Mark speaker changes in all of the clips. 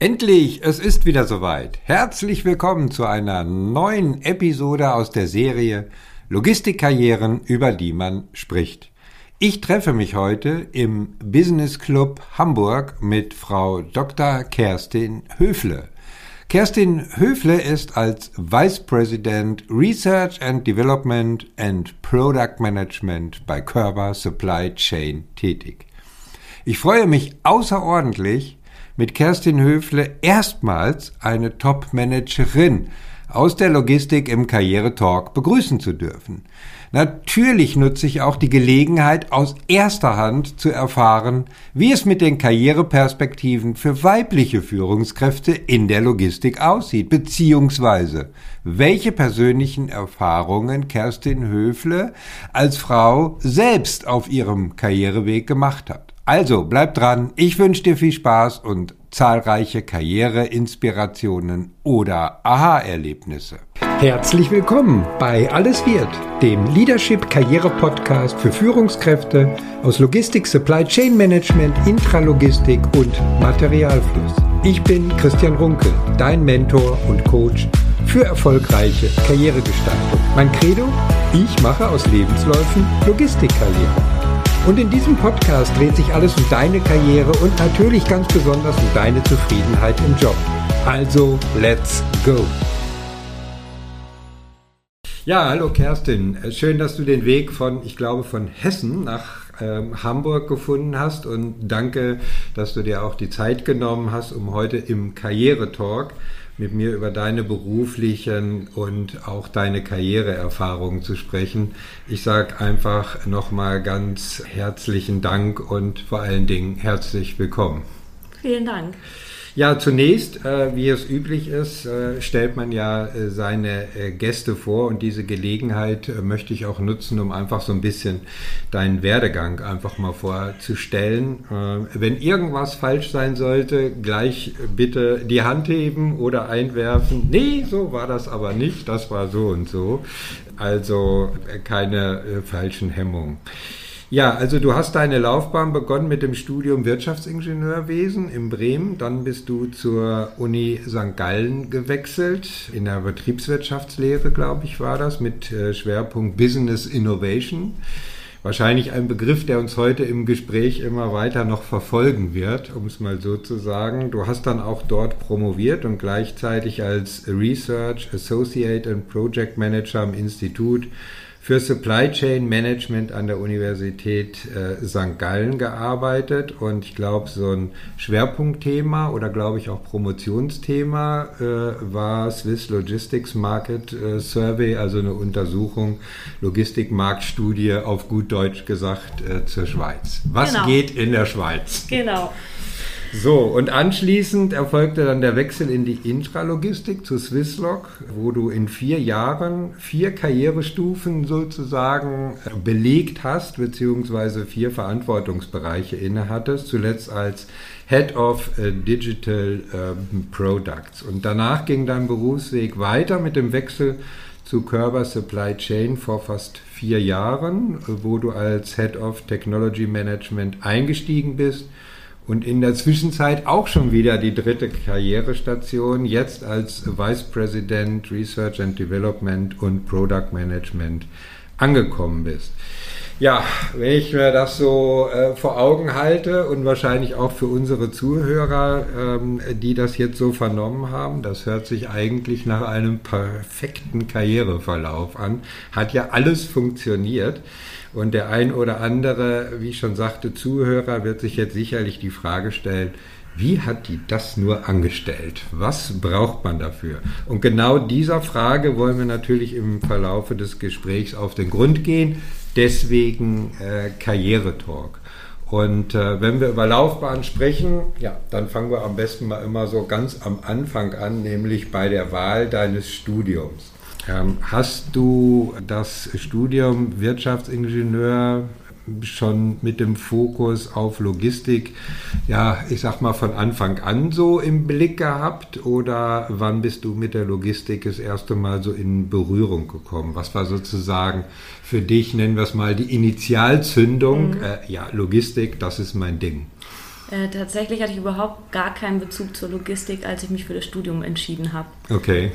Speaker 1: Endlich, es ist wieder soweit. Herzlich willkommen zu einer neuen Episode aus der Serie Logistikkarrieren, über die man spricht. Ich treffe mich heute im Business Club Hamburg mit Frau Dr. Kerstin Höfle. Kerstin Höfle ist als Vice President Research and Development and Product Management bei Körber Supply Chain tätig. Ich freue mich außerordentlich, mit Kerstin Höfle erstmals eine Top-Managerin aus der Logistik im Karriere-Talk begrüßen zu dürfen. Natürlich nutze ich auch die Gelegenheit, aus erster Hand zu erfahren, wie es mit den Karriereperspektiven für weibliche Führungskräfte in der Logistik aussieht, beziehungsweise welche persönlichen Erfahrungen Kerstin Höfle als Frau selbst auf ihrem Karriereweg gemacht hat. Also bleib dran, ich wünsche dir viel Spaß und zahlreiche Karriereinspirationen oder Aha-Erlebnisse. Herzlich willkommen bei Alles wird, dem Leadership Karriere Podcast für Führungskräfte aus Logistik, Supply Chain Management, Intralogistik und Materialfluss. Ich bin Christian Runkel, dein Mentor und Coach für erfolgreiche Karrieregestaltung. Mein Credo? Ich mache aus Lebensläufen Logistikkarriere. Und in diesem Podcast dreht sich alles um deine Karriere und natürlich ganz besonders um deine Zufriedenheit im Job. Also, let's go! Ja, hallo Kerstin. Schön, dass du den Weg von, ich glaube, von Hessen nach ähm, Hamburg gefunden hast und danke, dass du dir auch die Zeit genommen hast, um heute im Karrieretalk mit mir über deine beruflichen und auch deine Karriereerfahrungen zu sprechen. Ich sage einfach nochmal ganz herzlichen Dank und vor allen Dingen herzlich willkommen.
Speaker 2: Vielen Dank.
Speaker 1: Ja, zunächst, äh, wie es üblich ist, äh, stellt man ja äh, seine äh, Gäste vor und diese Gelegenheit äh, möchte ich auch nutzen, um einfach so ein bisschen deinen Werdegang einfach mal vorzustellen. Äh, wenn irgendwas falsch sein sollte, gleich bitte die Hand heben oder einwerfen. Nee, so war das aber nicht, das war so und so. Also keine falschen Hemmungen. Ja, also du hast deine Laufbahn begonnen mit dem Studium Wirtschaftsingenieurwesen in Bremen. Dann bist du zur Uni St. Gallen gewechselt, in der Betriebswirtschaftslehre, glaube ich, war das, mit äh, Schwerpunkt Business Innovation. Wahrscheinlich ein Begriff, der uns heute im Gespräch immer weiter noch verfolgen wird, um es mal so zu sagen. Du hast dann auch dort promoviert und gleichzeitig als Research Associate and Project Manager am Institut für Supply Chain Management an der Universität äh, St. Gallen gearbeitet und ich glaube, so ein Schwerpunktthema oder glaube ich auch Promotionsthema äh, war Swiss Logistics Market äh, Survey, also eine Untersuchung, Logistikmarktstudie auf gut Deutsch gesagt äh, zur Schweiz. Was genau. geht in der Schweiz?
Speaker 2: Genau.
Speaker 1: So, und anschließend erfolgte dann der Wechsel in die Intralogistik zu Swisslog, wo du in vier Jahren vier Karrierestufen sozusagen belegt hast, beziehungsweise vier Verantwortungsbereiche innehattest, zuletzt als Head of äh, Digital ähm, Products. Und danach ging dein Berufsweg weiter mit dem Wechsel zu Körber Supply Chain vor fast vier Jahren, wo du als Head of Technology Management eingestiegen bist und in der Zwischenzeit auch schon wieder die dritte Karrierestation, jetzt als Vice President Research and Development und Product Management angekommen bist. Ja, wenn ich mir das so äh, vor Augen halte und wahrscheinlich auch für unsere Zuhörer, ähm, die das jetzt so vernommen haben, das hört sich eigentlich nach einem perfekten Karriereverlauf an. Hat ja alles funktioniert. Und der ein oder andere, wie ich schon sagte, Zuhörer wird sich jetzt sicherlich die Frage stellen, wie hat die das nur angestellt? Was braucht man dafür? Und genau dieser Frage wollen wir natürlich im Verlaufe des Gesprächs auf den Grund gehen. Deswegen äh, Karrieretalk. Und äh, wenn wir über Laufbahn sprechen, ja, dann fangen wir am besten mal immer so ganz am Anfang an, nämlich bei der Wahl deines Studiums. Ähm, hast du das Studium Wirtschaftsingenieur schon mit dem Fokus auf Logistik, ja, ich sag mal von Anfang an so im Blick gehabt oder wann bist du mit der Logistik das erste Mal so in Berührung gekommen? Was war sozusagen für dich, nennen wir es mal, die Initialzündung? Mhm. Äh, ja, Logistik, das ist mein Ding.
Speaker 2: Äh, tatsächlich hatte ich überhaupt gar keinen Bezug zur Logistik, als ich mich für das Studium entschieden habe.
Speaker 1: Okay.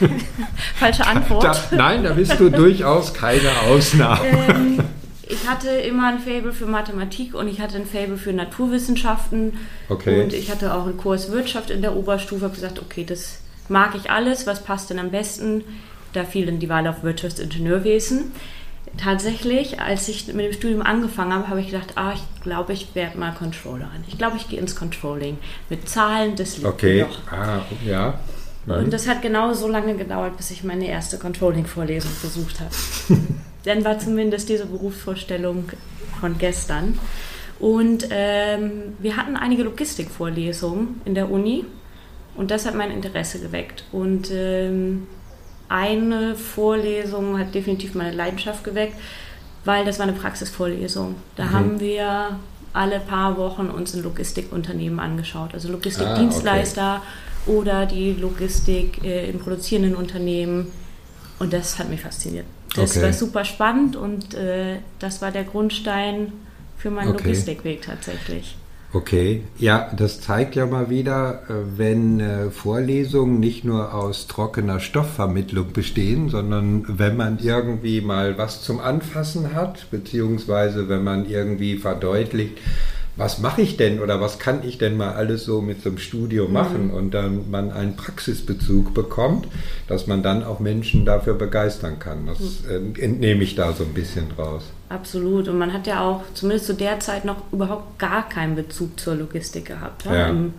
Speaker 2: Äh, falsche Antwort.
Speaker 1: Da, nein, da bist du durchaus keine Ausnahme.
Speaker 2: Ähm, ich hatte immer ein Faible für Mathematik und ich hatte ein Faible für Naturwissenschaften.
Speaker 1: Okay.
Speaker 2: Und ich hatte auch einen Kurs Wirtschaft in der Oberstufe. habe gesagt, okay, das mag ich alles. Was passt denn am besten? Da fiel dann die Wahl auf Wirtschaftsingenieurwesen. Tatsächlich, als ich mit dem Studium angefangen habe, habe ich gedacht, ah, ich glaube, ich werde mal Controllerin. Ich glaube, ich gehe ins Controlling. Mit Zahlen, das liegt
Speaker 1: Okay.
Speaker 2: mir noch.
Speaker 1: Ah, ja.
Speaker 2: Und das hat genau so lange gedauert, bis ich meine erste Controlling-Vorlesung besucht habe. Dann war zumindest diese Berufsvorstellung von gestern. Und ähm, wir hatten einige Logistikvorlesungen in der Uni und das hat mein Interesse geweckt. Und ähm, eine Vorlesung hat definitiv meine Leidenschaft geweckt, weil das war eine Praxisvorlesung. Da
Speaker 1: Mhm.
Speaker 2: haben wir alle paar Wochen uns ein Logistikunternehmen angeschaut, also Logistikdienstleister oder die Logistik äh, in produzierenden Unternehmen. Und das hat mich fasziniert. Das
Speaker 1: Okay.
Speaker 2: war super spannend und äh, das war der Grundstein für meinen
Speaker 1: Okay.
Speaker 2: Logistikweg tatsächlich.
Speaker 1: Okay, ja, das zeigt ja mal wieder, äh, wenn äh, Vorlesungen nicht nur aus trockener Stoffvermittlung bestehen, sondern wenn man irgendwie mal was zum Anfassen hat, beziehungsweise wenn man irgendwie verdeutlicht, was mache ich denn oder was kann ich denn mal alles so mit so einem Studio machen und dann man einen Praxisbezug bekommt, dass man dann auch Menschen dafür begeistern kann. Das äh, entnehme ich da so ein bisschen draus.
Speaker 2: Absolut. Und man hat ja auch zumindest zu der Zeit noch überhaupt gar keinen Bezug zur Logistik gehabt. Ja?
Speaker 1: Ja.
Speaker 2: Im,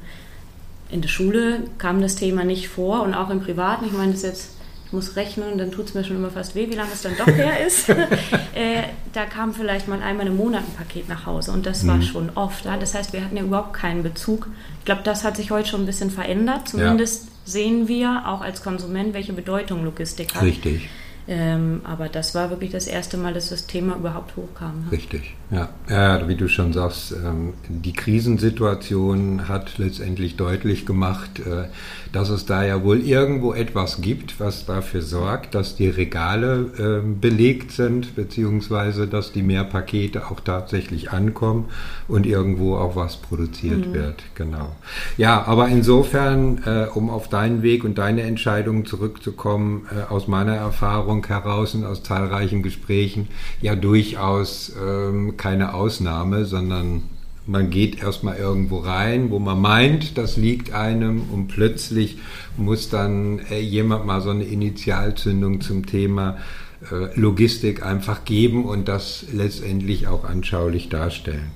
Speaker 2: in der Schule kam das Thema nicht vor und auch im Privaten. Ich meine, das ist jetzt, muss rechnen, dann tut es mir schon immer fast weh, wie lange es dann doch her ist. äh, da kam vielleicht mal einmal im Monat ein Paket nach Hause und das war
Speaker 1: Mhm.
Speaker 2: schon oft. Ja? Das heißt, wir hatten ja überhaupt keinen Bezug. Ich glaube, das hat sich heute schon ein bisschen verändert. Zumindest sehen wir auch als Konsument, welche Bedeutung Logistik hat.
Speaker 1: Richtig.
Speaker 2: Ähm, aber das war wirklich das erste Mal, dass das Thema überhaupt hochkam. Ne?
Speaker 1: Richtig, ja. ja. Wie du schon sagst, ähm, die Krisensituation hat letztendlich deutlich gemacht, äh, dass es da ja wohl irgendwo etwas gibt, was dafür sorgt, dass die Regale ähm, belegt sind, beziehungsweise dass die Mehrpakete auch tatsächlich ankommen und irgendwo auch was produziert wird. Genau. Ja, aber insofern, äh, um auf deinen Weg und deine Entscheidungen zurückzukommen, äh, aus meiner Erfahrung heraus und aus zahlreichen Gesprächen, ja durchaus ähm, keine Ausnahme, sondern man geht erstmal irgendwo rein, wo man meint, das liegt einem und plötzlich muss dann äh, jemand mal so eine Initialzündung zum Thema äh, Logistik einfach geben und das letztendlich auch anschaulich darstellen.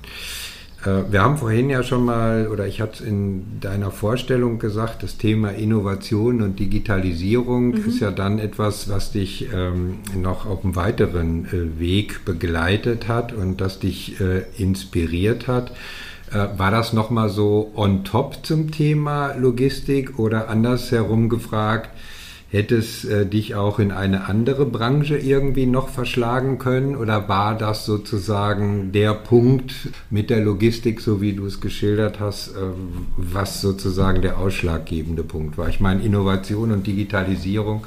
Speaker 1: Äh, Wir haben vorhin ja schon mal, oder ich hatte es in deiner Vorstellung gesagt, das Thema Innovation und Digitalisierung ist ja dann etwas, was dich ähm, noch auf einem weiteren äh, Weg begleitet hat und das dich äh, inspiriert hat. Äh, war das nochmal so on top zum Thema Logistik oder andersherum gefragt? Hätte es äh, dich auch in eine andere Branche irgendwie noch verschlagen können oder war das sozusagen der Punkt mit der Logistik, so wie du es geschildert hast, äh, was sozusagen der ausschlaggebende Punkt war? Ich meine, Innovation und Digitalisierung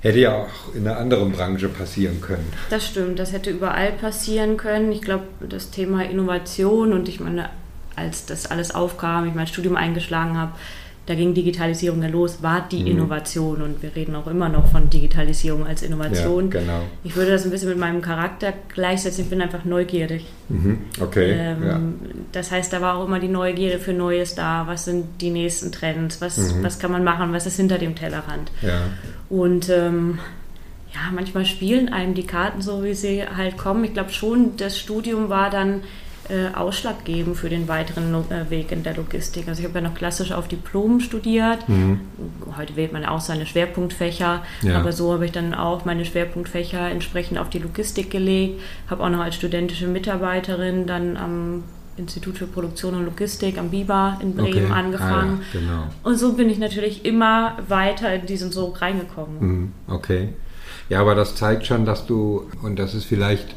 Speaker 1: hätte ja auch in einer anderen Branche passieren können.
Speaker 2: Das stimmt, das hätte überall passieren können. Ich glaube, das Thema Innovation und ich meine, als das alles aufkam, ich mein Studium eingeschlagen habe, da ging Digitalisierung ja los, war die
Speaker 1: Mhm.
Speaker 2: Innovation und wir reden auch immer noch von Digitalisierung als Innovation.
Speaker 1: Ja, genau.
Speaker 2: Ich würde das ein bisschen mit meinem Charakter gleichsetzen, ich bin einfach neugierig.
Speaker 1: Mhm. Okay.
Speaker 2: Ähm,
Speaker 1: ja.
Speaker 2: Das heißt, da war auch immer die Neugierde für Neues da. Was sind die nächsten Trends? Was,
Speaker 1: Mhm.
Speaker 2: was kann man machen? Was ist hinter dem Tellerrand?
Speaker 1: ja.
Speaker 2: Und ähm, ja, manchmal spielen einem die Karten so, wie sie halt kommen. Ich glaube schon, das Studium war dann äh, ausschlaggebend für den weiteren äh, Weg in der Logistik. Also ich habe ja noch klassisch auf Diplom studiert.
Speaker 1: Mhm.
Speaker 2: Heute wählt man auch seine Schwerpunktfächer,
Speaker 1: Ja.
Speaker 2: aber so habe ich dann auch meine Schwerpunktfächer entsprechend auf die Logistik gelegt. Habe auch noch als studentische Mitarbeiterin dann am Institut für Produktion und Logistik am BIBA in Bremen
Speaker 1: Okay.
Speaker 2: angefangen.
Speaker 1: Ah, ja, genau.
Speaker 2: Und so bin ich natürlich immer weiter in diesen Sog reingekommen.
Speaker 1: Mhm, Okay. Ja, aber das zeigt schon, dass du, und das ist vielleicht,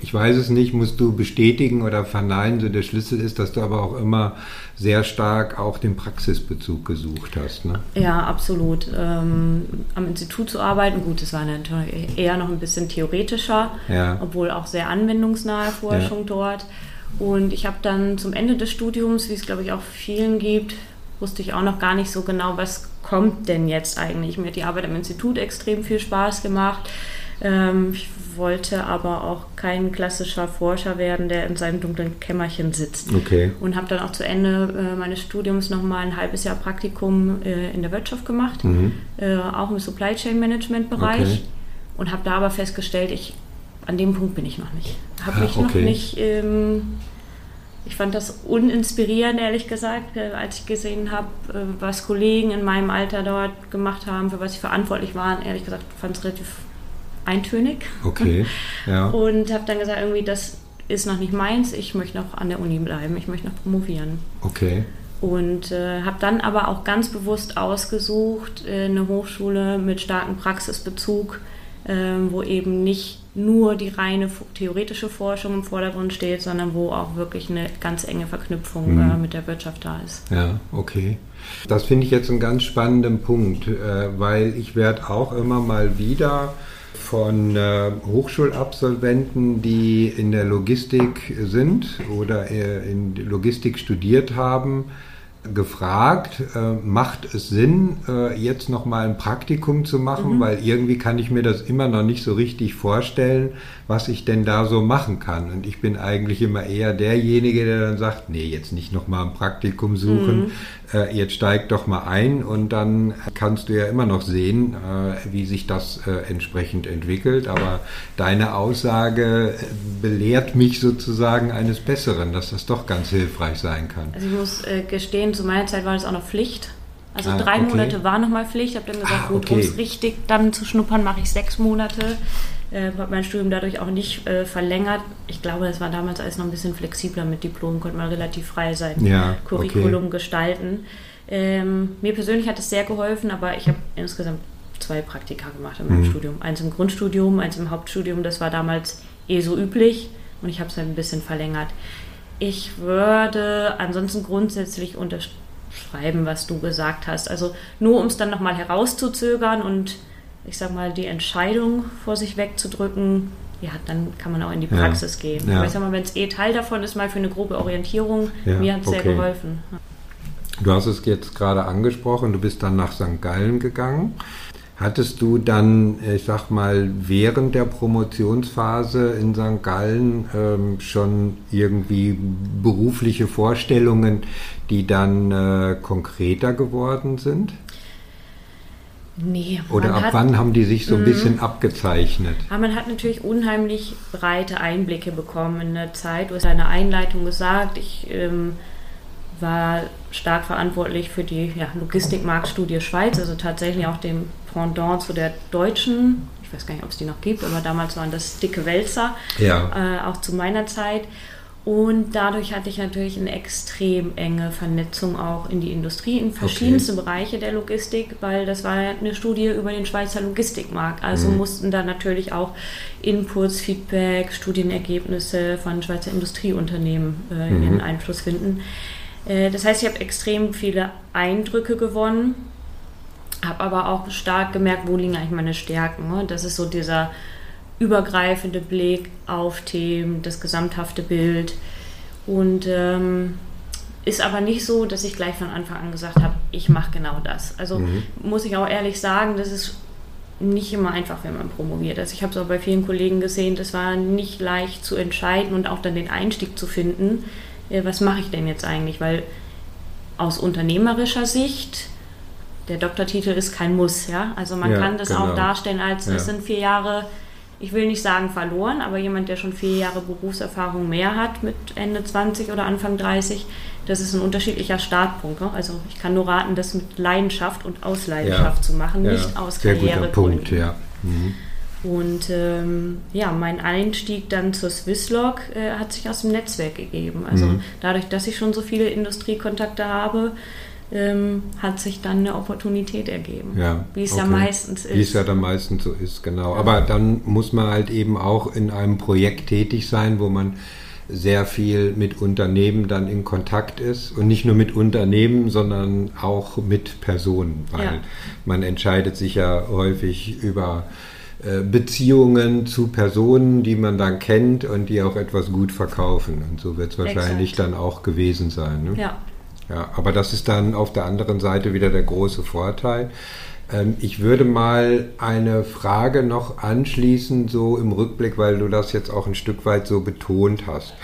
Speaker 1: ich weiß es nicht, musst du bestätigen oder verneinen, so der Schlüssel ist, dass du aber auch immer sehr stark auch den Praxisbezug gesucht hast. Ne?
Speaker 2: Ja, absolut. Ähm, am Institut zu arbeiten, gut, das war natürlich eher noch ein bisschen theoretischer,
Speaker 1: Ja.
Speaker 2: obwohl auch sehr anwendungsnahe Forschung dort. Und ich habe dann zum Ende des Studiums, wie es glaube ich auch vielen gibt, wusste ich auch noch gar nicht so genau, was kommt denn jetzt eigentlich. Mir hat die Arbeit am Institut extrem viel Spaß gemacht. Ähm, ich wollte aber auch kein klassischer Forscher werden, der in seinem dunklen Kämmerchen sitzt.
Speaker 1: Okay.
Speaker 2: Und habe dann auch zu Ende äh, meines Studiums nochmal ein halbes Jahr Praktikum äh, in der Wirtschaft gemacht,
Speaker 1: Mhm.
Speaker 2: äh, auch im Supply Chain Management Bereich.
Speaker 1: Okay.
Speaker 2: Und habe da aber festgestellt, ich, an dem Punkt bin ich noch nicht. Habe
Speaker 1: Ah,
Speaker 2: mich noch
Speaker 1: okay.
Speaker 2: nicht, ähm, ich fand das uninspirierend, ehrlich gesagt, als ich gesehen habe, was Kollegen in meinem Alter dort gemacht haben, für was sie verantwortlich waren. Ehrlich gesagt, fand es relativ eintönig.
Speaker 1: Okay. Ja.
Speaker 2: Und habe dann gesagt, irgendwie, das ist noch nicht meins, ich möchte noch an der Uni bleiben, ich möchte noch promovieren.
Speaker 1: Okay.
Speaker 2: Und äh, habe dann aber auch ganz bewusst ausgesucht, äh, eine Hochschule mit starkem Praxisbezug, ähm, wo eben nicht nur die reine theoretische Forschung im Vordergrund steht, sondern wo auch wirklich eine ganz enge Verknüpfung
Speaker 1: Mhm.
Speaker 2: äh, mit der Wirtschaft da ist.
Speaker 1: Ja, okay. Das finde ich jetzt einen ganz spannenden Punkt, äh, weil ich werde auch immer mal wieder von äh, Hochschulabsolventen, die in der Logistik sind oder äh, in Logistik studiert haben, gefragt, äh, macht es Sinn, äh, jetzt nochmal ein Praktikum zu machen, weil irgendwie kann ich mir das immer noch nicht so richtig vorstellen, was ich denn da so machen kann. Und ich bin eigentlich immer eher derjenige, der dann sagt, nee, jetzt nicht nochmal ein Praktikum suchen, äh, jetzt steig doch mal ein und dann kannst du ja immer noch sehen, äh, wie sich das äh, entsprechend entwickelt. Aber deine Aussage äh, belehrt mich sozusagen eines Besseren, dass das doch ganz hilfreich sein kann.
Speaker 2: Also ich muss äh, gestehen, zu meiner Zeit war das auch noch Pflicht. Also
Speaker 1: Ah,
Speaker 2: drei
Speaker 1: okay.
Speaker 2: Monate war nochmal Pflicht. Ich habe dann gesagt,
Speaker 1: Ah,
Speaker 2: gut,
Speaker 1: okay.
Speaker 2: um es richtig dann zu schnuppern, mache ich sechs Monate. Äh, habe mein Studium dadurch auch nicht äh, verlängert. Ich glaube, das war damals alles noch ein bisschen flexibler mit Diplom, konnte man relativ frei sein
Speaker 1: Ja,
Speaker 2: Curriculum gestalten. Ähm, mir persönlich hat es sehr geholfen, aber ich habe insgesamt zwei Praktika gemacht in meinem
Speaker 1: Mhm.
Speaker 2: Studium. Eins im Grundstudium, eins im Hauptstudium. Das war damals eh so üblich und ich habe es halt ein bisschen verlängert. Ich würde ansonsten grundsätzlich unterschreiben, was du gesagt hast. Also nur um es dann nochmal herauszuzögern und ich sag mal die Entscheidung vor sich wegzudrücken, ja, dann kann man auch in die
Speaker 1: Ja.
Speaker 2: Praxis gehen.
Speaker 1: Ja.
Speaker 2: Aber ich sag mal, wenn es eh Teil davon ist, mal für eine grobe Orientierung,
Speaker 1: Ja,
Speaker 2: mir hat es sehr
Speaker 1: okay.
Speaker 2: geholfen.
Speaker 1: Du hast es jetzt gerade angesprochen, du bist dann nach St. Gallen gegangen. Hattest du dann, ich sag mal, während der Promotionsphase in St. Gallen ähm, schon irgendwie berufliche Vorstellungen, die dann äh, konkreter geworden sind?
Speaker 2: Nee,
Speaker 1: Oder ab
Speaker 2: hat,
Speaker 1: wann haben die sich so ein
Speaker 2: Mhm.
Speaker 1: bisschen abgezeichnet?
Speaker 2: Aber man hat natürlich unheimlich breite Einblicke bekommen in der Zeit. Du hast in deiner Einleitung gesagt, ich ähm, war stark verantwortlich für die ja, Logistikmarktstudie Schweiz, also tatsächlich auch dem Pendant zu der deutschen, ich weiß gar nicht, ob es die noch gibt, aber damals waren das dicke Wälzer,
Speaker 1: Ja,
Speaker 2: äh, auch zu meiner Zeit. Und dadurch hatte ich natürlich eine extrem enge Vernetzung auch in die Industrie, in verschiedenste Bereiche der Logistik, weil das war eine Studie über den Schweizer Logistikmarkt. Also
Speaker 1: Mhm.
Speaker 2: mussten da natürlich auch Inputs, Feedback, Studienergebnisse von Schweizer Industrieunternehmen äh,
Speaker 1: Mhm.
Speaker 2: ihren Einfluss finden. Äh, das heißt, ich habe extrem viele Eindrücke gewonnen, habe aber auch stark gemerkt, wo liegen eigentlich meine Stärken. Ne? Das ist so dieser übergreifende Blick auf Themen, das gesamthafte Bild. Und ähm, ist aber nicht so, dass ich gleich von Anfang an gesagt habe, ich mache genau das. Also
Speaker 1: Mhm.
Speaker 2: muss ich auch ehrlich sagen, das ist nicht immer einfach, wenn man promoviert. Also ich habe es auch bei vielen Kollegen gesehen, das war nicht leicht zu entscheiden und auch dann den Einstieg zu finden, äh, was mache ich denn jetzt eigentlich? Weil aus unternehmerischer Sicht, der Doktortitel ist kein Muss, ja. Also man
Speaker 1: Ja,
Speaker 2: kann das
Speaker 1: genau.
Speaker 2: auch darstellen als, das
Speaker 1: Ja.
Speaker 2: sind vier Jahre, ich will nicht sagen verloren, aber jemand, der schon vier Jahre Berufserfahrung mehr hat mit Ende 20 oder Anfang 30, das ist ein unterschiedlicher Startpunkt. Ne? Also ich kann nur raten, das mit Leidenschaft und aus Leidenschaft zu machen,
Speaker 1: ja.
Speaker 2: nicht aus
Speaker 1: sehr guter
Speaker 2: Karrieregründen.
Speaker 1: Punkt, ja. Mhm.
Speaker 2: Und ähm, ja, mein Einstieg dann zur Swisslog äh, hat sich aus dem Netzwerk gegeben. Also
Speaker 1: Mhm.
Speaker 2: dadurch, dass ich schon so viele Industriekontakte habe, ähm, hat sich dann eine Opportunität ergeben.
Speaker 1: Ja,
Speaker 2: Wie es ja
Speaker 1: okay.
Speaker 2: meistens ist.
Speaker 1: Wie es ja dann meistens so ist, genau. Aber dann muss man halt eben auch in einem Projekt tätig sein, wo man sehr viel mit Unternehmen dann in Kontakt ist und nicht nur mit Unternehmen, sondern auch mit Personen, weil
Speaker 2: Ja.
Speaker 1: man entscheidet sich ja häufig über äh, Beziehungen zu Personen, die man dann kennt und die auch etwas gut verkaufen. Und so wird es wahrscheinlich Exakt. dann auch gewesen sein. Ne?
Speaker 2: Ja.
Speaker 1: Ja, aber das ist dann auf der anderen Seite wieder der große Vorteil. Ähm, ich würde mal eine Frage noch anschließen, so im Rückblick, weil du das jetzt auch ein Stück weit so betont hast.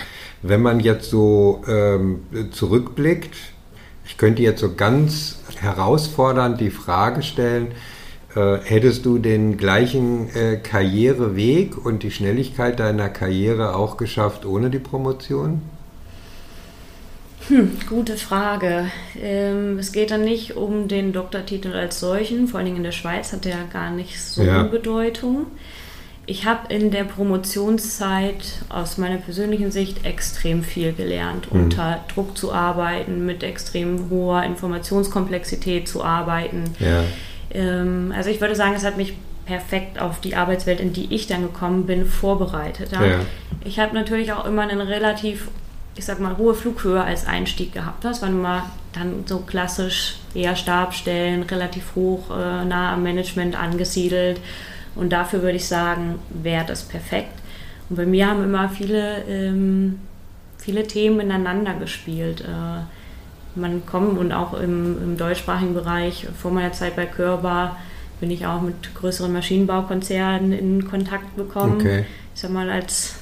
Speaker 1: Wenn man jetzt so ähm, zurückblickt, ich könnte jetzt so ganz herausfordernd die Frage stellen, äh, hättest du den gleichen äh, Karriereweg und die Schnelligkeit deiner Karriere auch geschafft ohne die Promotion?
Speaker 2: Hm, gute Frage. Ähm, es geht dann nicht um den Doktortitel als solchen, vor allen Dingen in der Schweiz hat der gar nicht so ja. Bedeutung. Ich habe in der Promotionszeit aus meiner persönlichen Sicht extrem viel gelernt, mhm. unter Druck zu arbeiten, mit extrem hoher Informationskomplexität zu arbeiten.
Speaker 1: Ja.
Speaker 2: Ähm, also ich würde sagen, es hat mich perfekt auf die Arbeitswelt, in die ich dann gekommen bin, vorbereitet. Ja. Ich habe natürlich auch immer einen relativ ich sag mal, hohe Flughöhe als Einstieg gehabt hast, wenn du mal dann so klassisch eher Stabstellen, relativ hoch, äh, nah am Management angesiedelt. Und dafür würde ich sagen, wäre das perfekt. Und bei mir haben immer viele, ähm, viele Themen ineinander gespielt. Äh, man kommt und auch im, im, deutschsprachigen Bereich, vor meiner Zeit bei Körber, bin ich auch mit größeren Maschinenbaukonzernen in Kontakt gekommen. Okay. Ich sag mal, als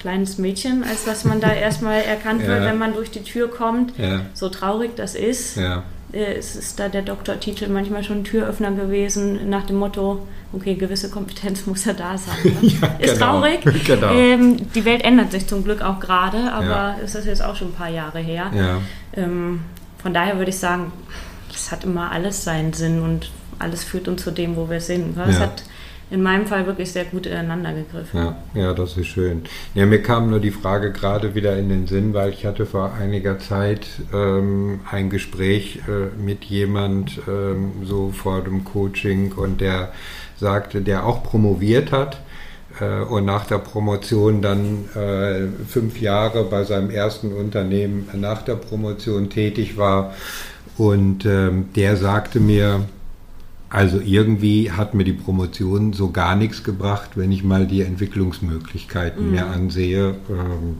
Speaker 2: kleines Mädchen, als dass man da erstmal erkannt wird, wenn man durch die Tür kommt.
Speaker 1: Ja.
Speaker 2: So traurig das ist.
Speaker 1: Ja.
Speaker 2: Äh, es ist da der Doktortitel manchmal schon ein Türöffner gewesen, nach dem Motto, okay, gewisse Kompetenz muss ja da sein. Ne? ja, ist genau. traurig. Genau. Ähm, die Welt ändert sich zum Glück auch gerade, aber ja. ist das jetzt auch schon ein paar Jahre her. Ähm, von daher würde ich sagen, es hat immer alles seinen Sinn und alles führt uns zu dem, wo wir sind. Es hat in meinem Fall wirklich sehr gut ineinander gegriffen.
Speaker 1: Ja, ja, das ist schön. Ja, mir kam nur die Frage gerade wieder in den Sinn, weil ich hatte vor einiger Zeit ähm, ein Gespräch äh, mit jemand ähm, so vor dem Coaching und der sagte, der auch promoviert hat äh, und nach der Promotion dann äh, fünf Jahre bei seinem ersten Unternehmen nach der Promotion tätig war und ähm, der sagte mir, also irgendwie hat mir die Promotion so gar nichts gebracht, wenn ich mal die Entwicklungsmöglichkeiten mhm. mir ansehe. Ähm,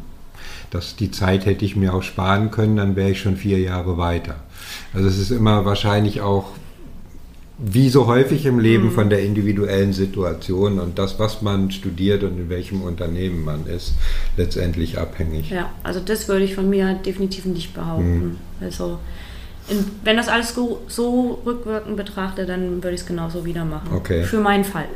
Speaker 1: dass die Zeit hätte ich mir auch sparen können, dann wäre ich schon vier Jahre weiter. Also es ist immer wahrscheinlich auch wie so häufig im Leben mhm. von der individuellen Situation und das, was man studiert und in welchem Unternehmen man ist, letztendlich abhängig.
Speaker 2: Ja, also das würde ich von mir definitiv nicht behaupten. Mhm. Also in, wenn das alles so, so rückwirkend betrachte, dann würde ich es genauso wieder machen.
Speaker 1: Okay.
Speaker 2: Für meinen Fall.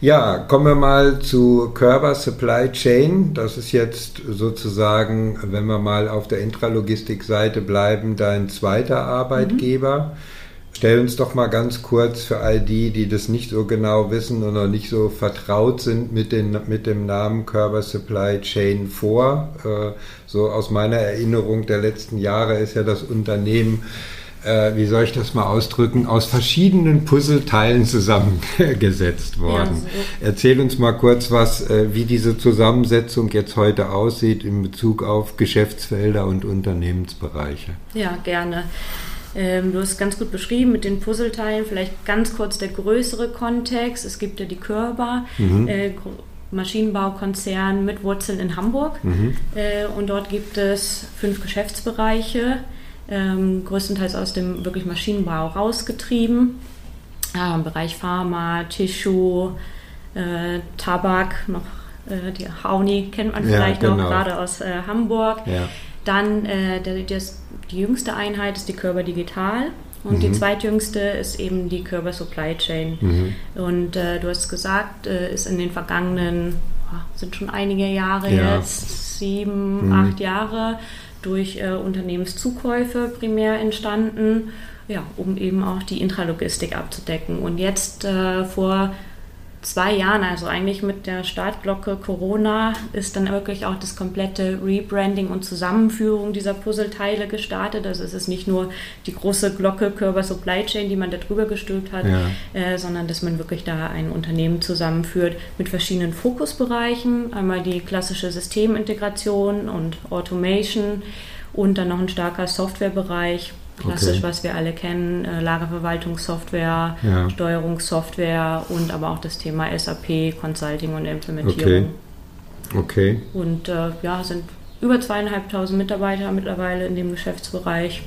Speaker 1: Ja, kommen wir mal zu Körber Supply Chain. Das ist jetzt sozusagen, wenn wir mal auf der Intralogistik-Seite bleiben, dein zweiter Arbeitgeber. Mhm. Stell uns doch mal ganz kurz für all die, die das nicht so genau wissen noch nicht so vertraut sind mit, den, mit dem Namen Körber Supply Chain vor. Äh, so aus meiner Erinnerung der letzten Jahre ist ja das Unternehmen, äh, wie soll ich das mal ausdrücken, aus verschiedenen Puzzleteilen zusammengesetzt worden. Ja, so. Erzähl uns mal kurz was, äh, wie diese Zusammensetzung jetzt heute aussieht in Bezug auf Geschäftsfelder und Unternehmensbereiche.
Speaker 2: Ja, gerne. Ähm, du hast ganz gut beschrieben mit den Puzzleteilen. Vielleicht ganz kurz der größere Kontext. Es gibt ja die Körper. Mhm. Äh, Maschinenbaukonzern mit Wurzeln in Hamburg. Mhm. Äh, und dort gibt es fünf Geschäftsbereiche, ähm, größtenteils aus dem wirklich Maschinenbau rausgetrieben. Ja, Im Bereich Pharma, Tissue, äh, Tabak, noch äh, die Hauni kennt man vielleicht ja, genau. noch, gerade aus äh, Hamburg.
Speaker 1: Ja.
Speaker 2: Dann äh, der, das, die jüngste Einheit ist die Körper Digital. Und mhm. die zweitjüngste ist eben die Körper Supply Chain. Mhm. Und äh, du hast gesagt, äh, ist in den vergangenen, oh, sind schon einige Jahre ja. jetzt, sieben, mhm. acht Jahre, durch äh, Unternehmenszukäufe primär entstanden, ja, um eben auch die Intralogistik abzudecken. Und jetzt äh, vor zwei Jahren, also eigentlich mit der Startglocke Corona, ist dann wirklich auch das komplette Rebranding und Zusammenführung dieser Puzzleteile gestartet. Also es ist nicht nur die große Glocke Körper Supply Chain, die man da drüber gestülpt hat, ja. äh, sondern dass man wirklich da ein Unternehmen zusammenführt mit verschiedenen Fokusbereichen. Einmal die klassische Systemintegration und Automation und dann noch ein starker Softwarebereich Klassisch, okay. was wir alle kennen, äh, Lagerverwaltungssoftware, ja. Steuerungssoftware und aber auch das Thema SAP, Consulting und Implementierung.
Speaker 1: Okay. okay.
Speaker 2: Und äh, ja, sind über zweieinhalbtausend Mitarbeiter mittlerweile in dem Geschäftsbereich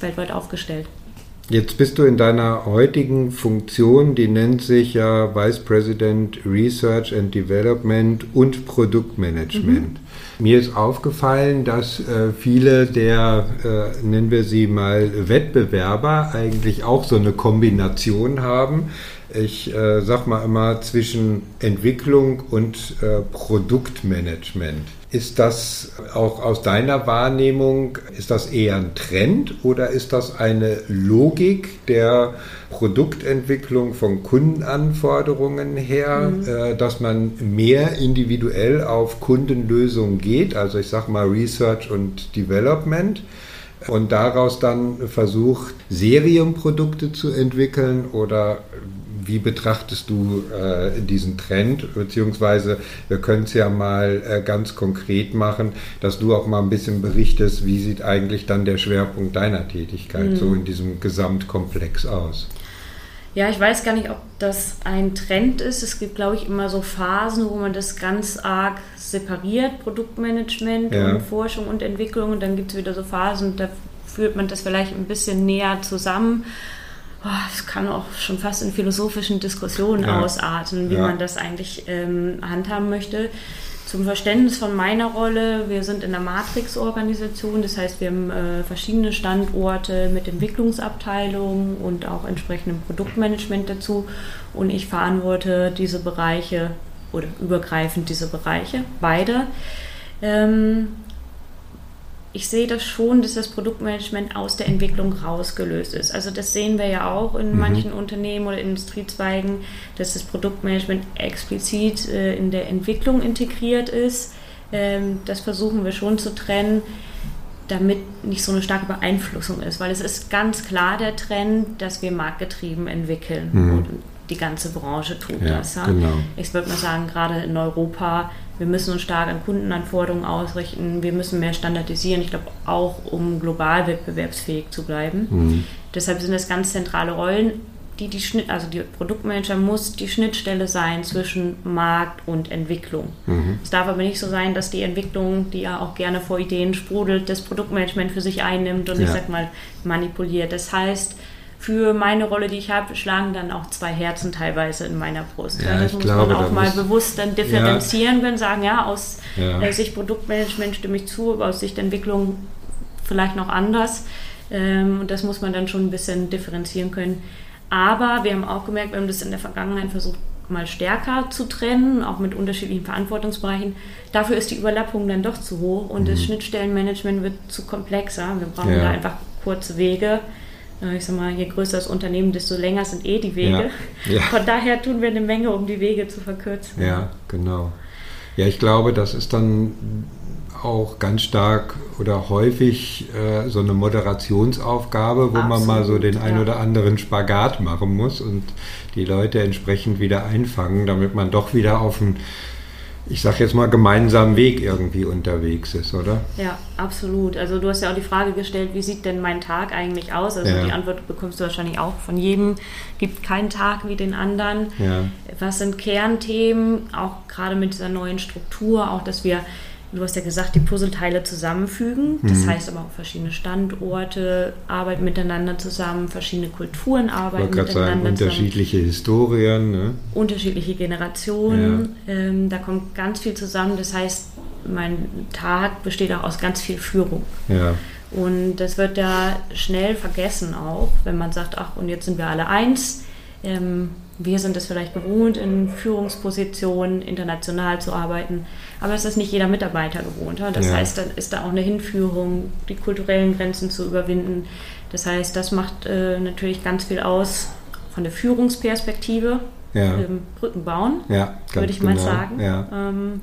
Speaker 2: weltweit aufgestellt.
Speaker 1: Jetzt bist du in deiner heutigen Funktion, die nennt sich ja Vice President Research and Development und Produktmanagement. Mhm. Mir ist aufgefallen, dass äh, viele der, äh, nennen wir sie mal, Wettbewerber eigentlich auch so eine Kombination haben. Ich äh, sag mal immer zwischen Entwicklung und äh, Produktmanagement. Ist das auch aus deiner Wahrnehmung, ist das eher ein Trend oder ist das eine Logik der Produktentwicklung von Kundenanforderungen her, mhm. äh, dass man mehr individuell auf Kundenlösungen geht, also ich sage mal Research und Development und daraus dann versucht, Serienprodukte zu entwickeln oder wie betrachtest du äh, diesen Trend? Beziehungsweise wir können es ja mal äh, ganz konkret machen, dass du auch mal ein bisschen berichtest, wie sieht eigentlich dann der Schwerpunkt deiner Tätigkeit mhm. so in diesem Gesamtkomplex aus?
Speaker 2: Ja, ich weiß gar nicht, ob das ein Trend ist. Es gibt, glaube ich, immer so Phasen, wo man das ganz arg separiert, Produktmanagement ja. und Forschung und Entwicklung. Und dann gibt es wieder so Phasen, da führt man das vielleicht ein bisschen näher zusammen. Es kann auch schon fast in philosophischen Diskussionen ja. ausarten, wie ja. man das eigentlich ähm, handhaben möchte. Zum Verständnis von meiner Rolle, wir sind in der Matrix-Organisation, das heißt, wir haben äh, verschiedene Standorte mit Entwicklungsabteilungen und auch entsprechendem Produktmanagement dazu. Und ich verantworte diese Bereiche oder übergreifend diese Bereiche, beide. Ähm, ich sehe das schon, dass das Produktmanagement aus der Entwicklung rausgelöst ist. Also das sehen wir ja auch in mhm. manchen Unternehmen oder Industriezweigen, dass das Produktmanagement explizit äh, in der Entwicklung integriert ist. Ähm, das versuchen wir schon zu trennen, damit nicht so eine starke Beeinflussung ist, weil es ist ganz klar der Trend, dass wir marktgetrieben entwickeln. Mhm. Und die ganze Branche tut ja, das. Ja? Genau. Ich würde mal sagen, gerade in Europa wir müssen uns stark an Kundenanforderungen ausrichten. Wir müssen mehr standardisieren. Ich glaube auch, um global wettbewerbsfähig zu bleiben. Mhm. Deshalb sind das ganz zentrale Rollen. Die, die Schnitt, also die Produktmanager muss die Schnittstelle sein zwischen Markt und Entwicklung. Mhm. Es darf aber nicht so sein, dass die Entwicklung, die ja auch gerne vor Ideen sprudelt, das Produktmanagement für sich einnimmt und ja. ich sag mal manipuliert. Das heißt, für meine Rolle, die ich habe, schlagen dann auch zwei Herzen teilweise in meiner Brust. Ja, das muss glaube, man auch mal bewusst dann differenzieren ja. können, sagen, ja, aus ja. Äh, Sicht Produktmanagement stimme ich zu, aber aus Sicht Entwicklung vielleicht noch anders. Ähm, und das muss man dann schon ein bisschen differenzieren können. Aber wir haben auch gemerkt, wir haben das in der Vergangenheit versucht, mal stärker zu trennen, auch mit unterschiedlichen Verantwortungsbereichen. Dafür ist die Überlappung dann doch zu hoch und mhm. das Schnittstellenmanagement wird zu komplexer. Wir brauchen ja. da einfach kurze Wege ich sag mal, je größer das Unternehmen, desto länger sind eh die Wege. Ja. Ja. Von daher tun wir eine Menge, um die Wege zu verkürzen.
Speaker 1: Ja, genau. Ja, ich glaube, das ist dann auch ganz stark oder häufig äh, so eine Moderationsaufgabe, wo Absolut, man mal so den ja. ein oder anderen Spagat machen muss und die Leute entsprechend wieder einfangen, damit man doch wieder auf ein ich sag jetzt mal, gemeinsamen Weg irgendwie unterwegs ist, oder?
Speaker 2: Ja, absolut. Also du hast ja auch die Frage gestellt, wie sieht denn mein Tag eigentlich aus? Also ja. die Antwort bekommst du wahrscheinlich auch von jedem. Gibt keinen Tag wie den anderen. Ja. Was sind Kernthemen, auch gerade mit dieser neuen Struktur, auch dass wir du hast ja gesagt, die Puzzleteile zusammenfügen. Das mhm. heißt aber auch verschiedene Standorte arbeiten miteinander zusammen, verschiedene Kulturen arbeiten miteinander sagen,
Speaker 1: unterschiedliche zusammen. Historien. Ne?
Speaker 2: Unterschiedliche Generationen. Ja. Ähm, da kommt ganz viel zusammen. Das heißt, mein Tag besteht auch aus ganz viel Führung. Ja. Und das wird ja schnell vergessen auch, wenn man sagt, ach, und jetzt sind wir alle eins. Ähm, wir sind es vielleicht gewohnt, in Führungspositionen international zu arbeiten, aber es ist nicht jeder Mitarbeiter gewohnt. Das ja. heißt, dann ist da auch eine Hinführung, die kulturellen Grenzen zu überwinden. Das heißt, das macht äh, natürlich ganz viel aus von der Führungsperspektive. Ja. Ähm, Brücken bauen, ja, würde ich genau. mal sagen. Ja. Ähm,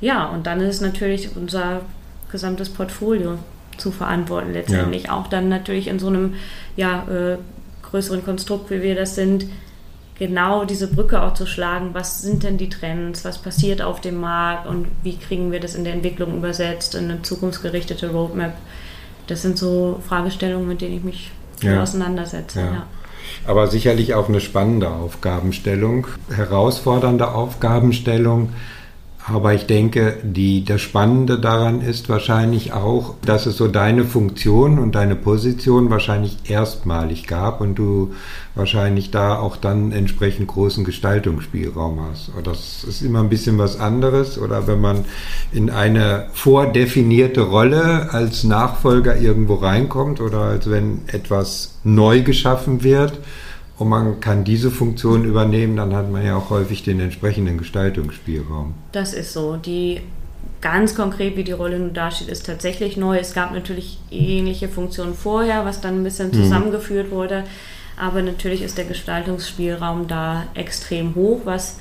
Speaker 2: ja, und dann ist natürlich unser gesamtes Portfolio zu verantworten letztendlich. Auch dann natürlich in so einem ja, äh, größeren Konstrukt, wie wir das sind, genau diese Brücke auch zu schlagen, was sind denn die Trends, was passiert auf dem Markt und wie kriegen wir das in der Entwicklung übersetzt in eine zukunftsgerichtete Roadmap. das sind so Fragestellungen, mit denen ich mich
Speaker 1: Ja.
Speaker 2: auseinandersetze.
Speaker 1: Ja.
Speaker 2: Ja.
Speaker 1: Aber sicherlich auch eine spannende Aufgabenstellung, herausfordernde Aufgabenstellung. Aber ich denke, die, das Spannende daran ist wahrscheinlich auch, dass es so deine Funktion und deine Position wahrscheinlich erstmalig gab und du wahrscheinlich da auch dann entsprechend großen Gestaltungsspielraum hast. Das ist immer ein bisschen was anderes. Oder wenn man in eine vordefinierte Rolle als Nachfolger irgendwo reinkommt oder als wenn etwas neu geschaffen wird und man kann diese Funktion übernehmen, dann hat man ja auch häufig den entsprechenden Gestaltungsspielraum.
Speaker 2: Das ist so. Die ganz konkret, wie die Rolle nun dasteht, ist tatsächlich neu. Es gab natürlich ähnliche Funktionen vorher, was dann ein bisschen zusammengeführt wurde. Aber natürlich ist der Gestaltungsspielraum da extrem hoch, was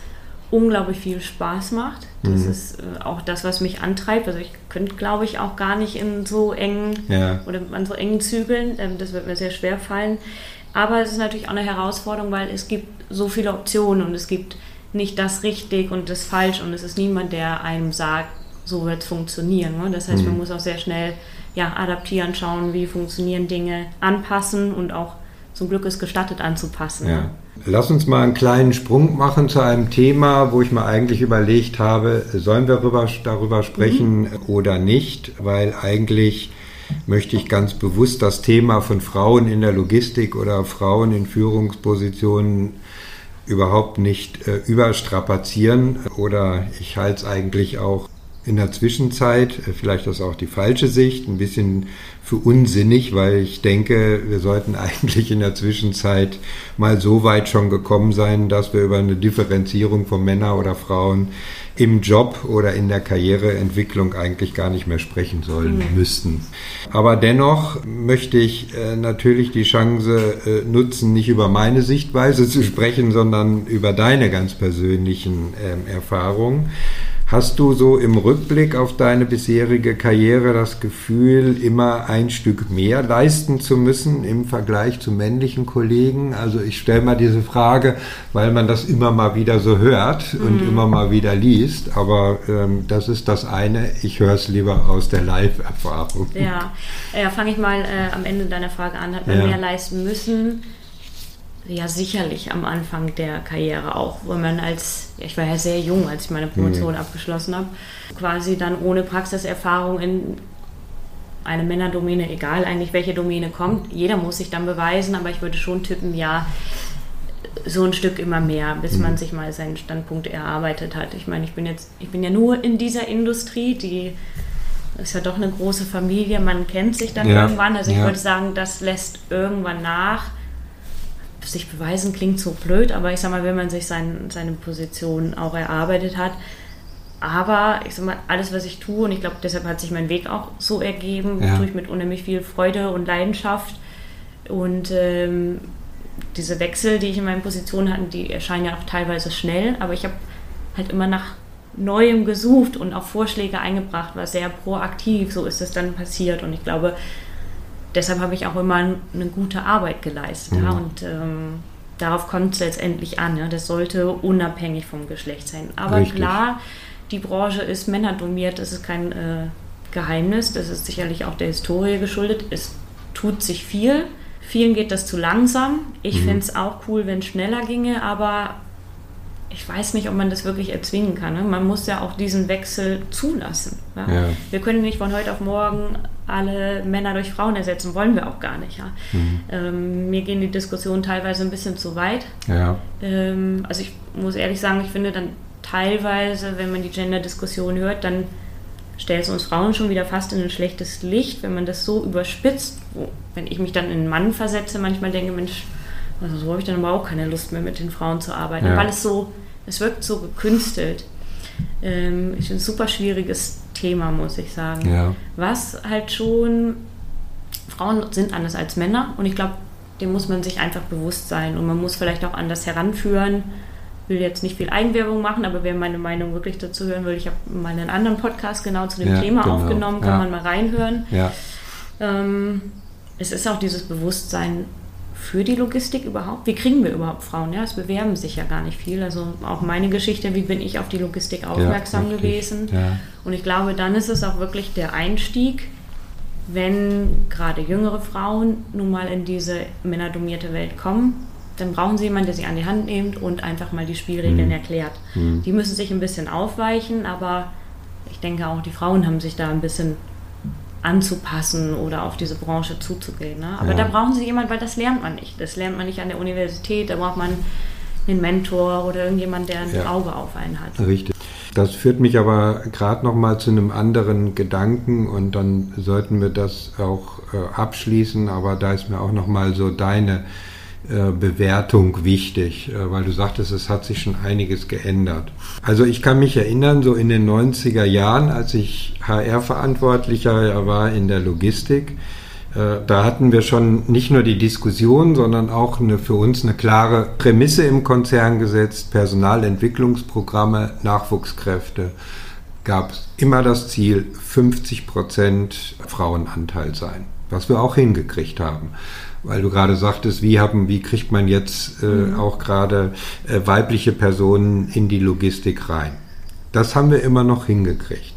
Speaker 2: unglaublich viel Spaß macht. Das ist äh, auch das, was mich antreibt. Also ich könnte, glaube ich, auch gar nicht in so engen
Speaker 1: Ja.
Speaker 2: oder an so engen Zügeln. Ähm, Das wird mir sehr schwer fallen. Aber es ist natürlich auch eine Herausforderung, weil es gibt so viele Optionen und es gibt nicht das richtig und das falsch und es ist niemand, der einem sagt, so wird es funktionieren. Ne? Das heißt, man muss auch sehr schnell ja, adaptieren, schauen, wie funktionieren Dinge, anpassen und auch zum Glück ist gestattet anzupassen.
Speaker 1: Ja.
Speaker 2: Ne?
Speaker 1: Lass uns mal einen kleinen Sprung machen zu einem Thema, wo ich mir eigentlich überlegt habe, sollen wir darüber, darüber sprechen oder nicht, weil eigentlich möchte ich ganz bewusst das Thema von Frauen in der Logistik oder Frauen in Führungspositionen überhaupt nicht äh, überstrapazieren. Oder ich halte es eigentlich auch in der Zwischenzeit, äh, vielleicht ist auch die falsche Sicht, ein bisschen für unsinnig, weil ich denke, wir sollten eigentlich in der Zwischenzeit mal so weit schon gekommen sein, dass wir über eine Differenzierung von Männern oder Frauen im Job oder in der Karriereentwicklung eigentlich gar nicht mehr sprechen sollen müssten. Aber dennoch möchte ich äh, natürlich die Chance äh, nutzen, nicht über meine Sichtweise zu sprechen, sondern über deine ganz persönlichen ähm, Erfahrungen. Hast du so im Rückblick auf deine bisherige Karriere das Gefühl, immer ein Stück mehr leisten zu müssen im Vergleich zu männlichen Kollegen? Also ich stelle mal diese Frage, weil man das immer mal wieder so hört und immer mal wieder liest. Aber ähm, das ist das eine. Ich höre es lieber aus der Live-Erfahrung.
Speaker 2: Ja, ja fange ich mal äh, am Ende deiner Frage an. Hat man
Speaker 1: Ja.
Speaker 2: mehr leisten müssen? Ja, sicherlich am Anfang der Karriere auch, weil man als, ich war ja sehr jung, als ich meine Promotion abgeschlossen habe, quasi dann ohne Praxiserfahrung in eine Männerdomäne, egal eigentlich welche Domäne kommt, jeder muss sich dann beweisen, aber ich würde schon tippen, ja, so ein Stück immer mehr, bis man sich mal seinen Standpunkt erarbeitet hat. Ich meine, ich bin jetzt, ich bin ja nur in dieser Industrie, die ist ja doch eine große Familie, man kennt sich dann
Speaker 1: Ja,
Speaker 2: irgendwann. Also ich
Speaker 1: ja.
Speaker 2: würde sagen, das lässt irgendwann nach. Sich beweisen klingt so blöd, aber ich sag mal, wenn man sich sein, seine Position auch erarbeitet hat. Aber ich sag mal, alles, was ich tue, und ich glaube, deshalb hat sich mein Weg auch so ergeben,
Speaker 1: Ja.
Speaker 2: tue ich mit unheimlich viel Freude und Leidenschaft. Und ähm, diese Wechsel, die ich in meinen Positionen hatte, die erscheinen ja auch teilweise schnell, aber ich habe halt immer nach Neuem gesucht und auch Vorschläge eingebracht, war sehr proaktiv, so ist es dann passiert und ich glaube, deshalb habe ich auch immer ein- eine gute Arbeit geleistet ja, und ähm, darauf kommt es letztendlich an, ja, das sollte unabhängig vom Geschlecht sein. Aber
Speaker 1: Richtig.
Speaker 2: klar, die Branche ist männerdominiert, das ist kein äh, Geheimnis, das ist sicherlich auch der Historie geschuldet, es tut sich viel, vielen geht das zu langsam, ich
Speaker 1: Mhm.
Speaker 2: fände es auch cool, wenn es schneller ginge, aber ich weiß nicht, ob man das wirklich erzwingen kann. Ne? Man muss ja auch diesen Wechsel zulassen. Ja?
Speaker 1: Ja.
Speaker 2: Wir können nicht von heute auf morgen alle Männer durch Frauen ersetzen, wollen wir auch gar nicht. Ja?
Speaker 1: Mhm.
Speaker 2: Ähm, mir gehen die Diskussionen teilweise ein bisschen zu weit. Ähm, also ich muss ehrlich sagen, ich finde dann teilweise, wenn man die Gender-Diskussion hört, dann stellt es uns Frauen schon wieder fast in ein schlechtes Licht, wenn man das so überspitzt. Wo, wenn ich mich dann in einen Mann versetze, manchmal denke, Mensch, also so habe ich dann aber auch keine Lust mehr mit den Frauen zu arbeiten,
Speaker 1: Ja.
Speaker 2: weil es so, es wirkt so gekünstelt. Ähm, ist ein super schwieriges Thema, muss ich sagen.
Speaker 1: ja,
Speaker 2: Was halt schon, Frauen sind anders als Männer und ich glaube, dem muss man sich einfach bewusst sein und man muss vielleicht auch anders heranführen. Ich will jetzt nicht viel Eigenwerbung machen, aber wer meine Meinung wirklich dazu hören will, ich habe mal einen anderen Podcast genau zu dem
Speaker 1: Ja,
Speaker 2: Thema
Speaker 1: genau,
Speaker 2: aufgenommen, kann
Speaker 1: ja.
Speaker 2: man mal reinhören. Ähm, es ist auch dieses Bewusstsein für die Logistik überhaupt. Wie kriegen wir überhaupt Frauen? Ja, es bewerben sich ja gar nicht viel. Also auch meine Geschichte, wie bin ich auf die Logistik aufmerksam
Speaker 1: richtig,
Speaker 2: gewesen?
Speaker 1: ja.
Speaker 2: Und ich glaube, dann ist es auch wirklich der Einstieg wenn gerade jüngere Frauen nun mal in diese männerdominierte Welt kommen, dann brauchen sie jemanden, der sie an die Hand nimmt und einfach mal die Spielregeln mhm. erklärt. Mhm. Die müssen sich ein bisschen aufweichen, aber ich denke auch, die Frauen haben sich da ein bisschen anzupassen oder auf diese Branche zuzugehen. Ne? Aber ja. da brauchen sie jemanden, weil das lernt man nicht. Das lernt man nicht an der Universität, da braucht man einen Mentor oder irgendjemand, der ein ja. Auge auf einen hat.
Speaker 1: Richtig. Das führt mich aber gerade noch mal zu einem anderen Gedanken und dann sollten wir das auch äh, abschließen. Aber da ist mir auch noch mal so deine Bewertung wichtig, äh, weil du sagtest, es hat sich schon einiges geändert. Also ich kann mich erinnern, so in den 90er Jahren, als ich HR-Verantwortlicher war in der Logistik, äh, da hatten wir schon nicht nur die Diskussion, sondern auch eine, für uns eine klare Prämisse im Konzern gesetzt, Personalentwicklungsprogramme, Nachwuchskräfte, gab es immer das Ziel, 50 Prozent Frauenanteil sein, was wir auch hingekriegt haben. Weil du gerade sagtest, wie haben, wie kriegt man jetzt äh, mhm. auch gerade äh, weibliche Personen in die Logistik rein? Das haben wir immer noch hingekriegt.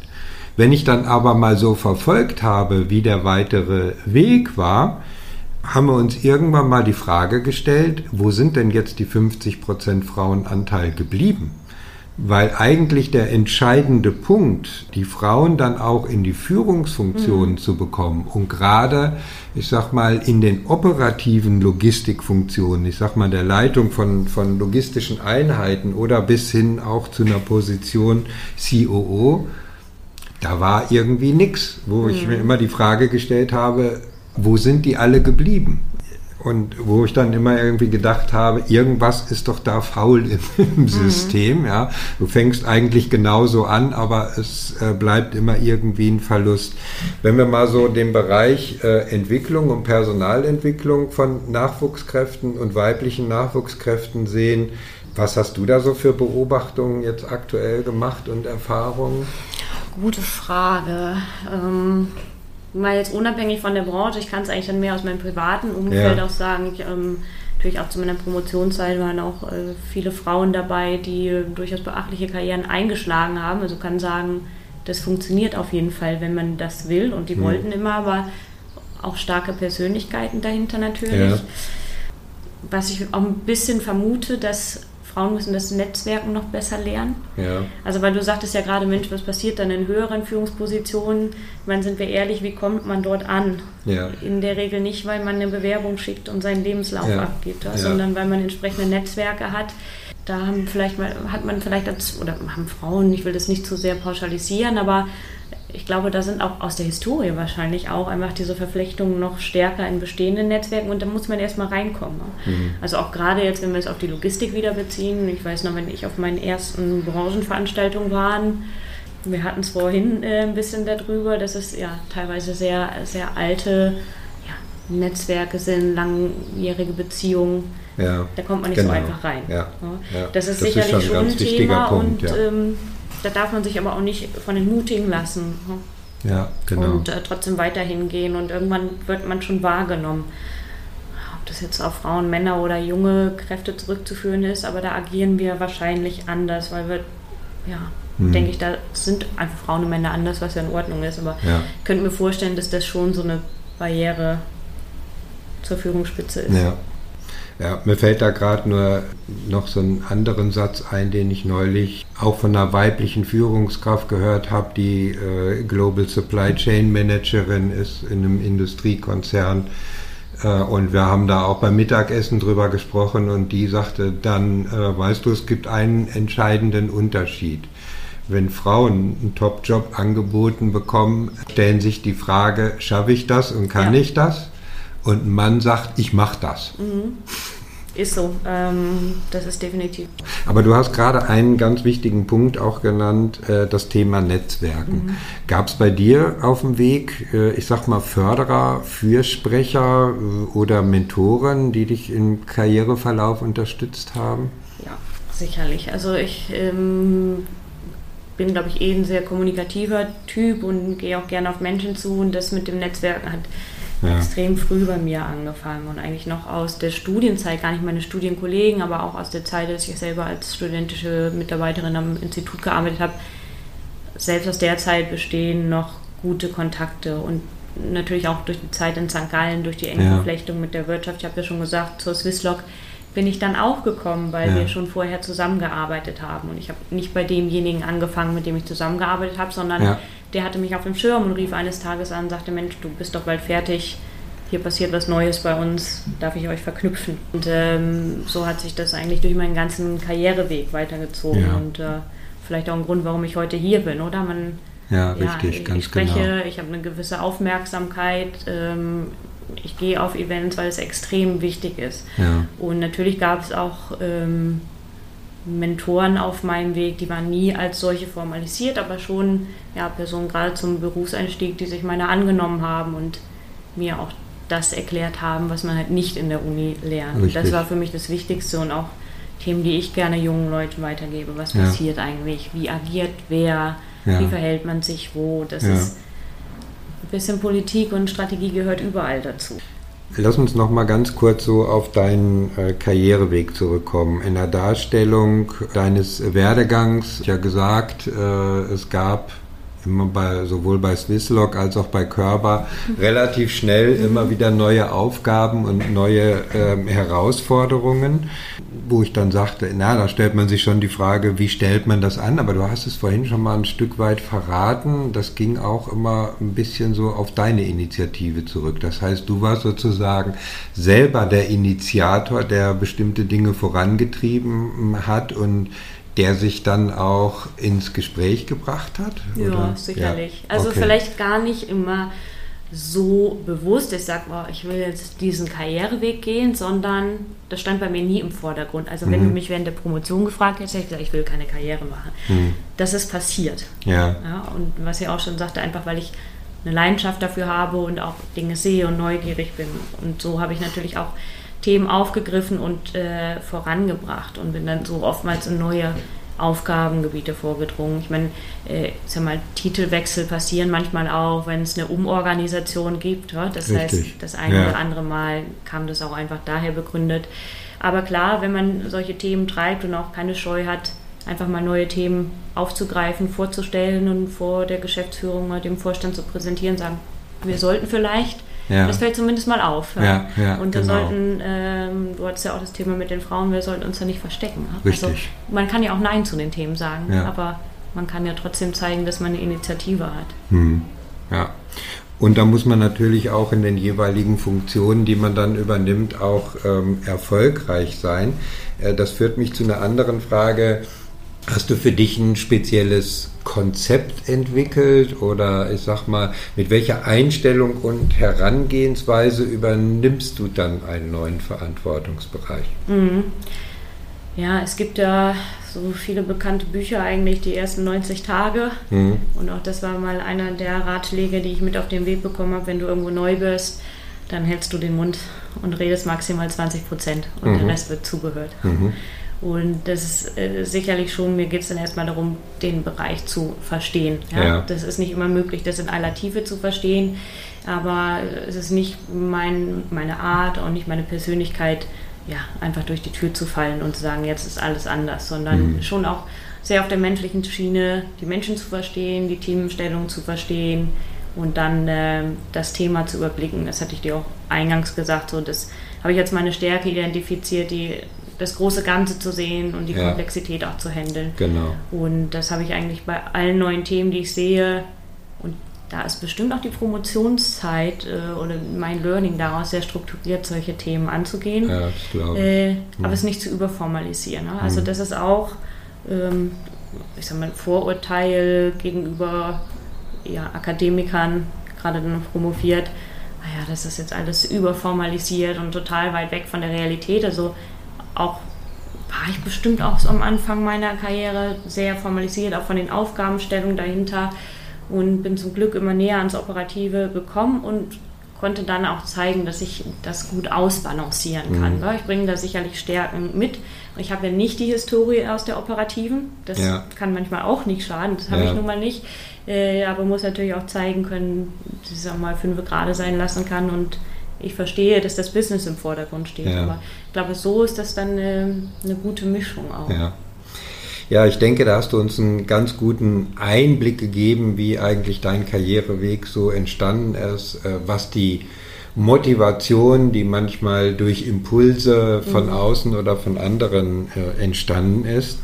Speaker 1: Wenn ich dann aber mal so verfolgt habe, wie der weitere Weg war, haben wir uns irgendwann mal die Frage gestellt, wo sind denn jetzt die 50% Frauenanteil geblieben? Weil eigentlich der entscheidende Punkt, die Frauen dann auch in die Führungsfunktionen mhm. zu bekommen und gerade, ich sag mal, in den operativen Logistikfunktionen, ich sag mal, der Leitung von, von logistischen Einheiten oder bis hin auch zu einer Position COO, da war irgendwie nichts, wo mhm. ich mir immer die Frage gestellt habe, wo sind die alle geblieben? Und wo ich dann immer irgendwie gedacht habe, irgendwas ist doch da faul im, im mhm. System. Ja, du fängst eigentlich genauso an, aber es äh, bleibt immer irgendwie ein Verlust. Wenn wir mal so den Bereich äh, Entwicklung und Personalentwicklung von Nachwuchskräften und weiblichen Nachwuchskräften sehen, was hast du da so für Beobachtungen jetzt aktuell gemacht und Erfahrungen?
Speaker 2: Gute Frage. Ähm, mal jetzt unabhängig von der Branche, ich kann es eigentlich dann mehr aus meinem privaten Umfeld ja. auch sagen. Ich, ähm, natürlich auch zu meiner Promotionszeit waren auch äh, viele Frauen dabei, die äh, durchaus beachtliche Karrieren eingeschlagen haben. Also kann sagen, das funktioniert auf jeden Fall, wenn man das will. Und die mhm. wollten immer, aber auch starke Persönlichkeiten dahinter natürlich. Ja. Was ich auch ein bisschen vermute, dass Frauen müssen das Netzwerken noch besser lernen. Ja. Also weil du sagtest ja gerade, Mensch, was passiert dann in höheren Führungspositionen? Ich meine, sind wir ehrlich, wie kommt man dort an? Ja. In der Regel nicht, weil man eine Bewerbung schickt und seinen Lebenslauf ja. abgibt, sondern weil man entsprechende Netzwerke hat. Da haben vielleicht mal, hat man vielleicht als, oder haben Frauen, ich will das nicht zu sehr pauschalisieren, aber ich glaube, da sind auch aus der Historie wahrscheinlich auch einfach diese Verflechtungen noch stärker in bestehenden Netzwerken und da muss man erstmal reinkommen. Mhm. Also auch gerade jetzt, wenn wir es auf die Logistik wieder beziehen, ich weiß noch, wenn ich auf meinen ersten Branchenveranstaltungen war, wir hatten es vorhin äh, ein bisschen darüber, dass es ja teilweise sehr, sehr alte ja, Netzwerke sind, langjährige Beziehungen. Ja, da kommt man nicht genau. so einfach rein. Ja, ja. Das ist das sicherlich ist schon ein, ein Thema Punkt, und ähm, da darf man sich aber auch nicht von entmutigen lassen.
Speaker 1: Ne? Ja, genau.
Speaker 2: Und äh, trotzdem weiterhin gehen und irgendwann wird man schon wahrgenommen. Ob das jetzt auf Frauen, Männer oder junge Kräfte zurückzuführen ist, aber da agieren wir wahrscheinlich anders, weil wir, ja, mhm. denke ich, da sind einfach Frauen und Männer anders, was ja in Ordnung ist. Aber ja. ich könnte mir vorstellen, dass das schon so eine Barriere zur Führungsspitze ist.
Speaker 1: Ja. Ja, mir fällt da gerade nur noch so einen anderen Satz ein, den ich neulich auch von einer weiblichen Führungskraft gehört habe, die äh, Global Supply Chain Managerin ist in einem Industriekonzern. Äh, und wir haben da auch beim Mittagessen drüber gesprochen und die sagte dann, äh, weißt du, es gibt einen entscheidenden Unterschied. Wenn Frauen einen Top-Job angeboten bekommen, stellen sich die Frage, schaffe ich das und kann ja. ich das? Und ein Mann sagt, ich mache das. Mhm.
Speaker 2: Ist so, ähm, das ist definitiv.
Speaker 1: Aber du hast gerade einen ganz wichtigen Punkt auch genannt, äh, das Thema Netzwerken. Mhm. Gab es bei dir auf dem Weg, äh, ich sag mal, Förderer, Fürsprecher äh, oder Mentoren, die dich im Karriereverlauf unterstützt haben?
Speaker 2: Ja, sicherlich. Also ich ähm, bin, glaube ich, eh ein sehr kommunikativer Typ und gehe auch gerne auf Menschen zu und das mit dem Netzwerken hat ja. extrem früh bei mir angefangen und eigentlich noch aus der Studienzeit, gar nicht meine Studienkollegen, aber auch aus der Zeit, dass ich selber als studentische Mitarbeiterin am Institut gearbeitet habe, selbst aus der Zeit bestehen noch gute Kontakte und natürlich auch durch die Zeit in St. Gallen, durch die enge ja. Verflechtung mit der Wirtschaft, ich habe ja schon gesagt, zur Swisslog bin ich dann auch gekommen, weil ja. wir schon vorher zusammengearbeitet haben. Und ich habe nicht bei demjenigen angefangen, mit dem ich zusammengearbeitet habe, sondern ja. Der hatte mich auf dem Schirm und rief eines Tages an und sagte, Mensch, du bist doch bald fertig, hier passiert was Neues bei uns, darf ich euch verknüpfen. Und ähm, so hat sich das eigentlich durch meinen ganzen Karriereweg weitergezogen ja. und äh, vielleicht auch ein Grund, warum ich heute hier bin, oder? Man,
Speaker 1: ja, richtig,
Speaker 2: ich,
Speaker 1: ganz
Speaker 2: ich spreche,
Speaker 1: genau.
Speaker 2: Ich habe eine gewisse Aufmerksamkeit. Ähm, ich gehe auf Events, weil es extrem wichtig ist.
Speaker 1: Ja.
Speaker 2: Und natürlich gab es auch ähm, Mentoren auf meinem Weg, die waren nie als solche formalisiert, aber schon ja, Personen gerade zum Berufseinstieg, die sich meiner angenommen haben und mir auch das erklärt haben, was man halt nicht in der Uni lernt. Und das war für mich das Wichtigste und auch Themen, die ich gerne jungen Leuten weitergebe. Was ja. passiert eigentlich? Wie agiert wer? Ja. Wie verhält man sich wo? Das ja. ist ein bisschen Politik und Strategie gehört überall dazu.
Speaker 1: Lass uns noch mal ganz kurz so auf deinen äh, Karriereweg zurückkommen. In der Darstellung deines Werdegangs, ja gesagt, äh, es gab immer bei, sowohl bei Swisslog als auch bei Körber relativ schnell immer wieder neue Aufgaben und neue ähm, Herausforderungen, wo ich dann sagte, na, da stellt man sich schon die Frage, wie stellt man das an? Aber du hast es vorhin schon mal ein Stück weit verraten. Das ging auch immer ein bisschen so auf deine Initiative zurück. Das heißt, du warst sozusagen selber der Initiator, der bestimmte Dinge vorangetrieben hat und der sich dann auch ins Gespräch gebracht hat?
Speaker 2: Ja, oder? sicherlich. Ja. Also okay. vielleicht gar nicht immer so bewusst, ich sage, oh, ich will jetzt diesen Karriereweg gehen, sondern das stand bei mir nie im Vordergrund. Also wenn mhm. du mich während der Promotion gefragt hättest, hätte ich gesagt, ich will keine Karriere machen. Mhm. Das ist passiert.
Speaker 1: Ja.
Speaker 2: ja. Und was ich auch schon sagte, einfach weil ich eine Leidenschaft dafür habe und auch Dinge sehe und neugierig bin. Und so habe ich natürlich auch Themen aufgegriffen und äh, vorangebracht und bin dann so oftmals in neue Aufgabengebiete vorgedrungen. Ich meine, äh, sag mal, Titelwechsel passieren manchmal auch, wenn es eine Umorganisation gibt. Ja? Das Richtig. heißt, das eine ja. oder andere Mal kam das auch einfach daher begründet. Aber klar, wenn man solche Themen treibt und auch keine Scheu hat, einfach mal neue Themen aufzugreifen, vorzustellen und vor der Geschäftsführung oder dem Vorstand zu präsentieren, sagen, wir sollten vielleicht ja. Das fällt zumindest mal auf.
Speaker 1: Ja. Ja,
Speaker 2: und wir genau. sollten, ähm, du hattest ja auch das Thema mit den Frauen, wir sollten uns da nicht verstecken.
Speaker 1: Richtig. Also,
Speaker 2: man kann ja auch Nein zu den Themen sagen, aber man kann ja trotzdem zeigen, dass man eine Initiative hat.
Speaker 1: Hm. Ja. Und da muss man natürlich auch in den jeweiligen Funktionen, die man dann übernimmt, auch ähm, erfolgreich sein. Äh, das führt mich zu einer anderen Frage. Hast du für dich ein spezielles Konzept entwickelt oder ich sag mal, mit welcher Einstellung und Herangehensweise übernimmst du dann einen neuen Verantwortungsbereich?
Speaker 2: Mhm. Ja, es gibt ja so viele bekannte Bücher eigentlich, die ersten 90 Tage. Mhm. Und auch das war mal einer der Ratschläge, die ich mit auf den Weg bekommen habe, wenn du irgendwo neu bist, dann hältst du den Mund und redest maximal 20 Prozent und mhm. der Rest wird zugehört. Mhm. Und das ist äh, sicherlich schon, mir geht es dann erstmal darum, den Bereich zu verstehen. Ja? ja? Das ist nicht immer möglich, das in aller Tiefe zu verstehen, aber es ist nicht mein, meine Art und nicht meine Persönlichkeit, ja, einfach durch die Tür zu fallen und zu sagen, jetzt ist alles anders, sondern mhm. schon auch sehr auf der menschlichen Schiene, die Menschen zu verstehen, die Themenstellung zu verstehen und dann äh, das Thema zu überblicken. Das hatte ich dir auch eingangs gesagt, so das habe ich als meine Stärke identifiziert, die das große Ganze zu sehen und die ja. Komplexität auch zu handeln.
Speaker 1: Genau.
Speaker 2: Und das habe ich eigentlich bei allen neuen Themen, die ich sehe. Und da ist bestimmt auch die Promotionszeit äh, oder mein Learning daraus sehr strukturiert, solche Themen anzugehen.
Speaker 1: Ja, das glaube ich.
Speaker 2: Äh, mhm. Aber es nicht zu überformalisieren. Ne? Also mhm. das ist auch, ähm, ich sag mal, ein Vorurteil gegenüber ja, Akademikern, gerade dann promoviert. Naja, ah das ist jetzt alles überformalisiert und total weit weg von der Realität. Also auch war ich bestimmt auch so am Anfang meiner Karriere sehr formalisiert, auch von den Aufgabenstellungen dahinter und bin zum Glück immer näher ans Operative gekommen und konnte dann auch zeigen, dass ich das gut ausbalancieren kann. Mhm. Ich bringe da sicherlich Stärken mit. Ich habe ja nicht die Historie aus der Operativen. Das ja. kann manchmal auch nicht schaden. Das habe ja. ich nun mal nicht. Äh, aber muss natürlich auch zeigen können, dass ich es auch mal fünf gerade sein lassen kann und ich verstehe, dass das Business im Vordergrund steht. Ja. Aber ich glaube, so ist das dann eine, eine gute Mischung auch.
Speaker 1: Ja. Ja, ich denke, da hast du uns einen ganz guten Einblick gegeben, wie eigentlich dein Karriereweg so entstanden ist, äh, was die Motivation, die manchmal durch Impulse von mhm. außen oder von anderen äh, entstanden ist.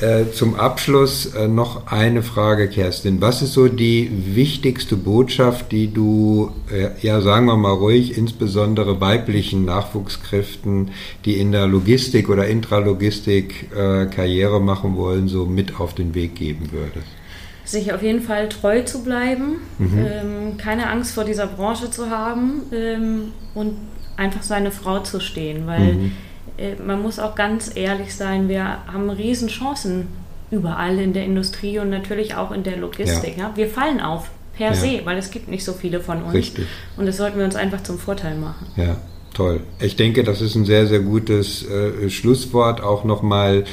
Speaker 1: Äh, zum Abschluss äh, noch eine Frage, Kerstin. Was ist so die wichtigste Botschaft, die du, äh, ja sagen wir mal ruhig, insbesondere weiblichen Nachwuchskräften, die in der Logistik oder Intralogistik äh, Karriere machen wollen, so mit auf den Weg geben würdest?
Speaker 2: Sich auf jeden Fall treu zu bleiben, mhm. ähm, keine Angst vor dieser Branche zu haben ähm, und einfach seine Frau zu stehen, weil mhm. äh, man muss auch ganz ehrlich sein, wir haben Riesenchancen überall in der Industrie und natürlich auch in der Logistik. Ja. Ja? Wir fallen auf per ja. se, weil es gibt nicht so viele von uns
Speaker 1: Richtig.
Speaker 2: und das sollten wir uns einfach zum Vorteil machen.
Speaker 1: Ja. Toll. Ich denke, das ist ein sehr, sehr gutes äh, Schlusswort. Auch nochmal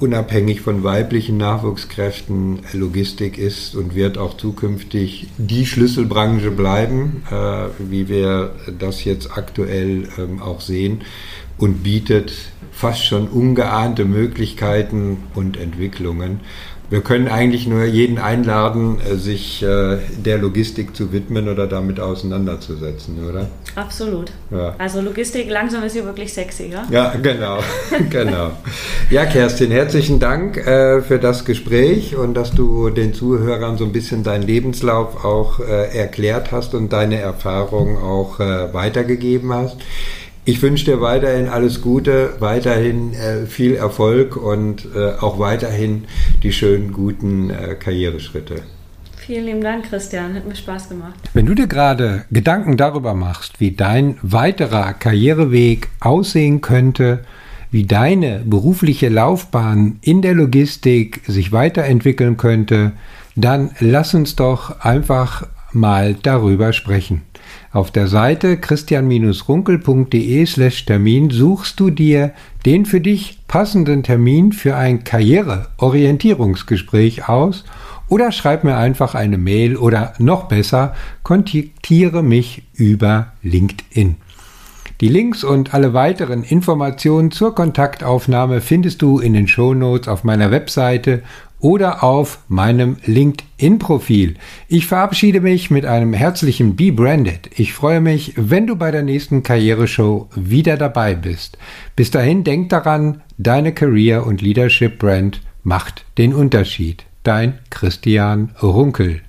Speaker 1: unabhängig von weiblichen Nachwuchskräften Logistik ist und wird auch zukünftig die Schlüsselbranche bleiben, äh, wie wir das jetzt aktuell ähm, auch sehen und bietet fast schon ungeahnte Möglichkeiten und Entwicklungen. Wir können eigentlich nur jeden einladen, äh, sich äh, der Logistik zu widmen oder damit auseinanderzusetzen, oder?
Speaker 2: Absolut. Ja. Also Logistik langsam ist hier wirklich sexy, ja?
Speaker 1: Ja, genau, genau. Ja, Kerstin, herzlichen Dank äh, für das Gespräch und dass du den Zuhörern so ein bisschen deinen Lebenslauf auch erklärt hast und deine Erfahrungen auch weitergegeben hast. Ich wünsche dir weiterhin alles Gute, weiterhin äh, viel Erfolg und äh, auch weiterhin die schönen, guten äh, Karriereschritte.
Speaker 2: Vielen lieben Dank, Christian. Hat mir Spaß gemacht.
Speaker 1: Wenn du dir gerade Gedanken darüber machst, wie dein weiterer Karriereweg aussehen könnte, wie deine berufliche Laufbahn in der Logistik sich weiterentwickeln könnte, dann lass uns doch einfach mal darüber sprechen. Auf der Seite christian-runkel.de slash Termin suchst du dir den für dich passenden Termin für ein Karriereorientierungsgespräch aus oder schreib mir einfach eine Mail oder noch besser, kontaktiere mich über LinkedIn. Die Links und alle weiteren Informationen zur Kontaktaufnahme findest du in den Shownotes auf meiner Webseite oder auf meinem LinkedIn-Profil. Ich verabschiede mich mit einem herzlichen Be Branded. Ich freue mich, wenn du bei der nächsten Karriereshow wieder dabei bist. Bis dahin denk daran, deine Career- und Leadership-Brand macht den Unterschied. Dein Christian Runkel.